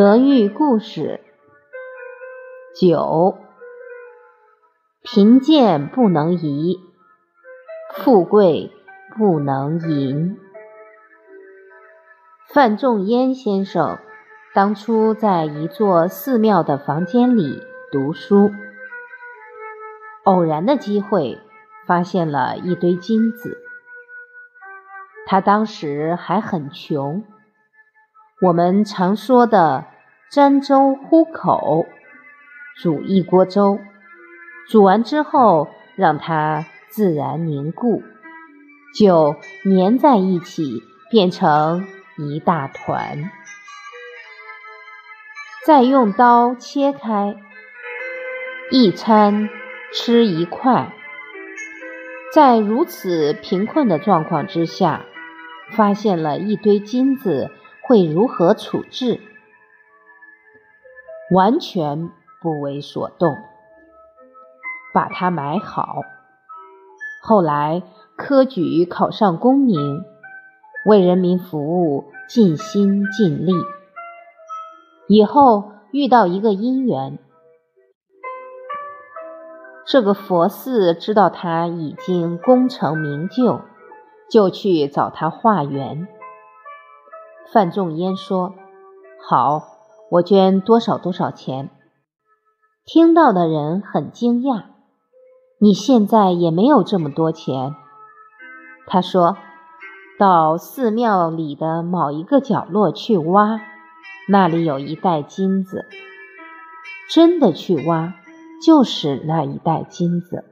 德育故事九：贫贱不能移，富贵不能淫。范仲淹先生当初在一座寺庙的房间里读书，偶然的机会发现了一堆金子。他当时还很穷。我们常说的“沾粥糊口”，煮一锅粥，煮完之后让它自然凝固，就粘在一起，变成一大团。再用刀切开，一餐吃一块。在如此贫困的状况之下，发现了一堆金子。会如何处置？完全不为所动，把它埋好。后来科举考上功名，为人民服务，尽心尽力。以后遇到一个姻缘，这个佛寺知道他已经功成名就，就去找他化缘。范仲淹说：“好，我捐多少多少钱。”听到的人很惊讶：“你现在也没有这么多钱。”他说：“到寺庙里的某一个角落去挖，那里有一袋金子。真的去挖，就是那一袋金子。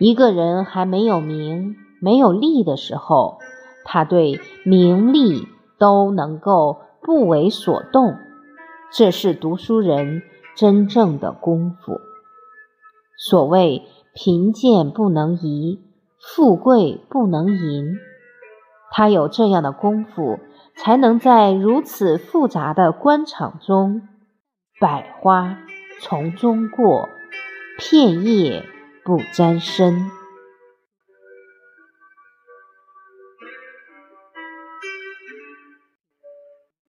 一个人还没有名、没有利的时候。”他对名利都能够不为所动，这是读书人真正的功夫。所谓贫贱不能移，富贵不能淫。他有这样的功夫，才能在如此复杂的官场中，百花丛中过，片叶不沾身。